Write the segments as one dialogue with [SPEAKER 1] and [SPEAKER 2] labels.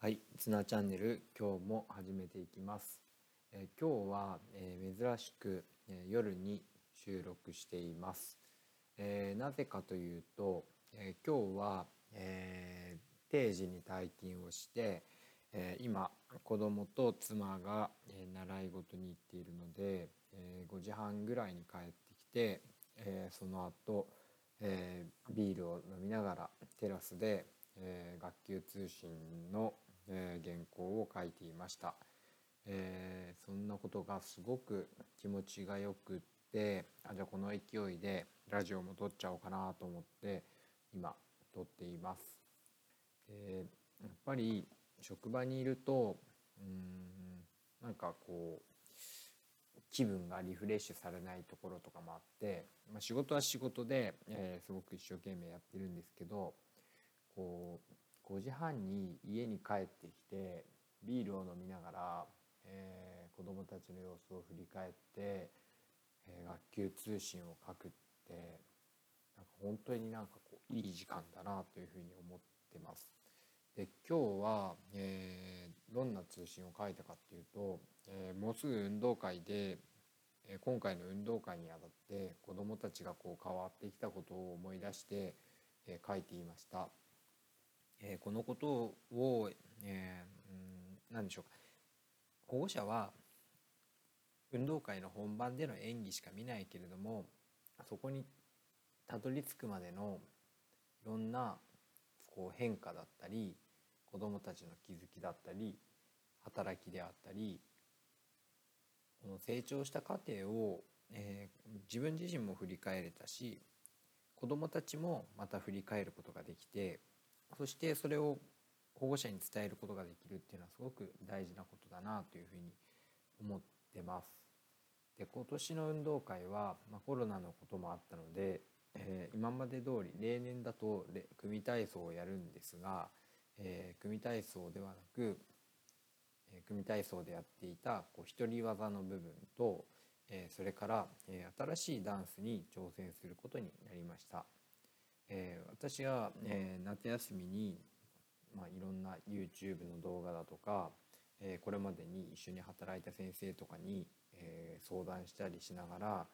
[SPEAKER 1] はい、ツナチャンネル今日も始めていきます。えー、今日は、えー、珍しく、えー、夜に収録しています。えなぜかというと、え今日は、え定時に退勤をして、え今子供と妻が、え習い事に行っているので、え5時半ぐらいに帰ってきて、えその後、えビールを飲みながらテラスで、え学級通信のえー、原稿を書いていました、えー、そんなことがすごく気持ちがよくってあじゃあこの勢いでラジオも撮っちゃおうかなと思って今撮っています。でやっぱり職場にいるとうんなんかこう気分がリフレッシュされないところとかもあって、まあ、仕事は仕事で、えー、すごく一生懸命やってるんですけどこう5時半に家に帰ってきてビールを飲みながら、えー、子どもたちの様子を振り返って、えー、学級通信を書くってなんか本当になんかこういい時間だなというふうに思ってます。で今日は、えー、どんな通信を書いたかっていうと、え、もうすぐ運動会で、え、今回の運動会にあたって子どもたちがこう変わってきたことを思い出して、え、書いていました。えー、このことを、えー、何でしょうか。保護者は運動会の本番での演技しか見ないけれどもそこにたどり着くまでのいろんなこう変化だったり子どもたちの気づきだったり働きであったりこの成長した過程を、えー、自分自身も振り返れたし子どもたちもまた振り返ることができてそしてそれを保護者に伝えることができるっていうのはすごく大事なことだなというふうに思ってます。で今年の運動会は、まあ、コロナのこともあったので、えー、今まで通り例年だと組体操をやるんですが、えー、組体操ではなく、えー、組体操でやっていたこう一人技の部分と、えー、それから、えー、新しいダンスに挑戦することになりました。えー、私は、えー、夏休みに、まあ、いろんな YouTube の動画だとか、えー、これまでに一緒に働いた先生とかに、え相談したりしながら、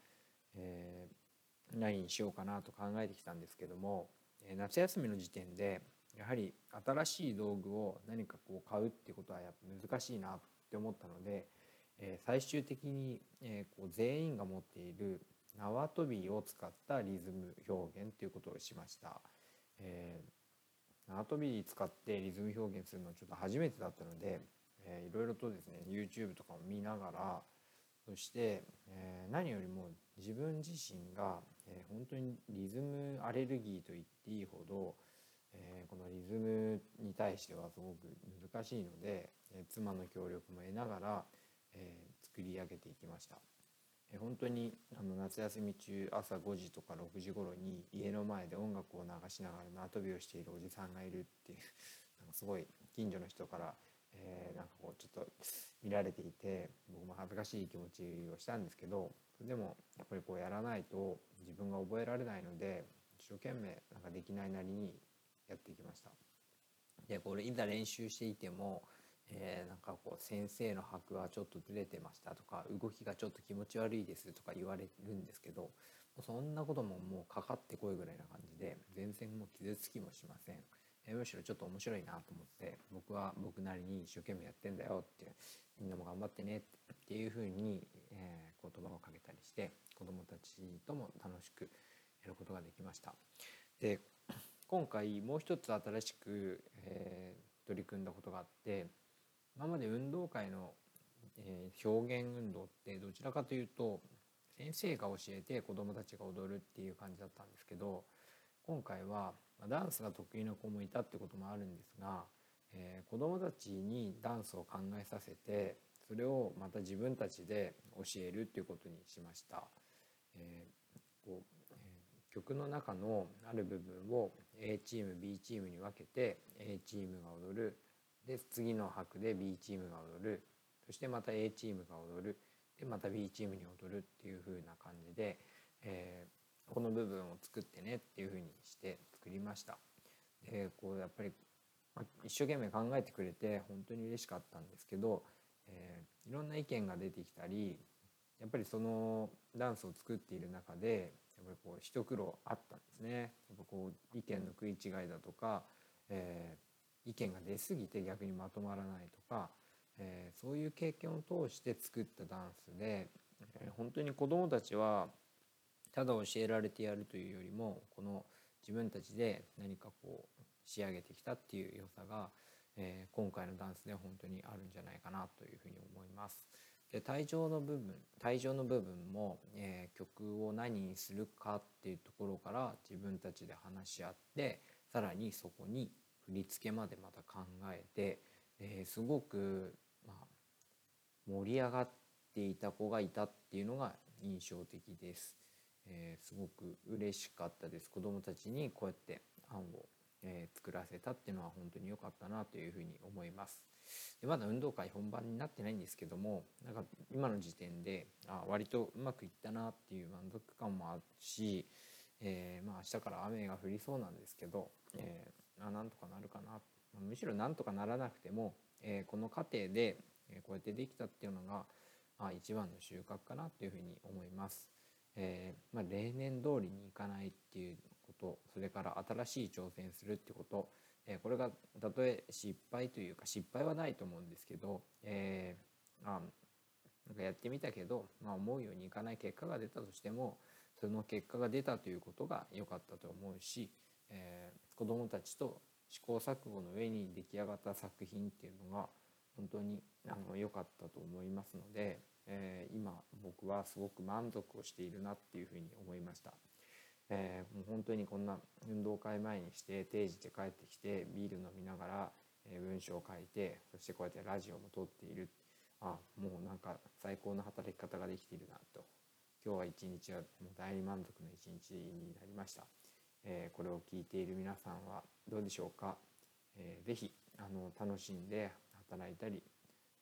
[SPEAKER 1] え何にしようかなと考えてきたんですけども、え夏休みの時点でやはり新しい道具を何かこう買うっていうことはやっぱ難しいなって思ったので、え最終的に、えこう全員が持っている縄跳びを使ったリズム表現ということをしました。えー、縄跳び使ってリズム表現するのはちょっと初めてだったので、えー、いろいろとですね YouTube とかも見ながらそして、えー、何よりも自分自身が、えー、本当にリズムアレルギーと言っていいほど、えー、このリズムに対してはすごく難しいので、えー、妻の協力も得ながら、えー、作り上げていきました。本当にあの夏休み中朝5時とか6時頃に家の前で音楽を流しながら縄跳びをしているおじさんがいるっていう なんかすごい近所の人から、えー、なんかこうちょっと見られていて僕も恥ずかしい気持ちをしたんですけどでもやっぱりこうやらないと自分が覚えられないので一生懸命なんかできないなりにやっていきました。でこれいざ練習していてもえー、なんかこう先生の拍はちょっとずれてましたとか動きがちょっと気持ち悪いですとか言われるんですけどそんなことももうかかってこいぐらいな感じで全然もう傷つきもしません、えー、むしろちょっと面白いなと思って僕は僕なりに一生懸命やってんだよってみんなも頑張ってねっていうふうに、えー、言葉をかけたりして子どもたちとも楽しくやることができました。で今回もう一つ新しく、えー、取り組んだことがあって今まで運動会の、えー、表現運動ってどちらかというと先生が教えて子どもたちが踊るっていう感じだったんですけど今回はダンスが得意な子もいたってこともあるんですが、えー、子どもたちにダンスを考えさせてそれをまた自分たちで教えるっていうことにしました。えー、こうえ、曲の中のある部分を A チーム B チームに分けて A チームが踊るで次の拍で B チームが踊るそしてまた A チームが踊るでまた B チームに踊るっていう風な感じで、えー、この部分を作ってねっていう風にして作りました。でこうやっぱり一生懸命考えてくれて本当に嬉しかったんですけど、えー、いろんな意見が出てきたりやっぱりそのダンスを作っている中でやっぱりこう一苦労あったんですね。やっぱこう意見の食い違いだとか、えー、意見が出過ぎて逆にまとまらないとか、えー、そういう経験を通して作ったダンスで、えー、本当に子どもたちはただ教えられてやるというよりもこの自分たちで何かこう仕上げてきたっていう良さが、えー、今回のダンスで本当にあるんじゃないかなというふうに思います。で退場の部分退場の部分も、えー、曲を何にするかっていうところから自分たちで話し合ってさらにそこに振り付けまでまた考えて、えー、すごく、まあ、盛り上がっていた子がいたっていうのが印象的です。えー、すごく嬉しかったです子どもたちにこうやって案を、えー、作らせたっていうのは本当に良かったなというふうに思いますでまだ運動会本番になってないんですけどもなんか今の時点であ割とうまくいったなっていう満足感もあるし、えー、まあ明日から雨が降りそうなんですけど、えー、あなんとかなるかなむしろなんとかならなくても、えー、この過程で、えこうやってできたっていうのが、まあ、一番の収穫かなというふうに思います。えー、まあ、例年通りにいかないっていうことそれから新しい挑戦するってこと、えー、これがたとえ失敗というか失敗はないと思うんですけど、えー、あなんかやってみたけど、まあ、思うようにいかない結果が出たとしてもその結果が出たということが良かったと思うし、えー、子どもたちと試行錯誤の上に出来上がった作品っていうのが本当にあの良かったと思いますので、えー、今僕はすごく満足をしているなっていうふうに思いました。えー、もう本当にこんな運動会前にして定時で帰ってきてビール飲みながら、え文章を書いてそしてこうやってラジオも撮っている。あもうなんか最高の働き方ができているなと。今日は一日はもう大満足の一日になりました、え、これを聞いている皆さんはどうでしょうか、えー、ぜひあの楽しんで働いたり、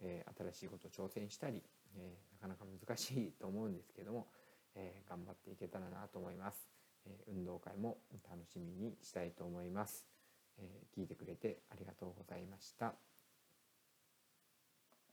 [SPEAKER 1] え、新しいことを挑戦したりえ、なかなか難しいと思うんですけども、え、頑張っていけたらなと思います、え、運動会も楽しみにしたいと思います、え聞いてくれてありがとうございました。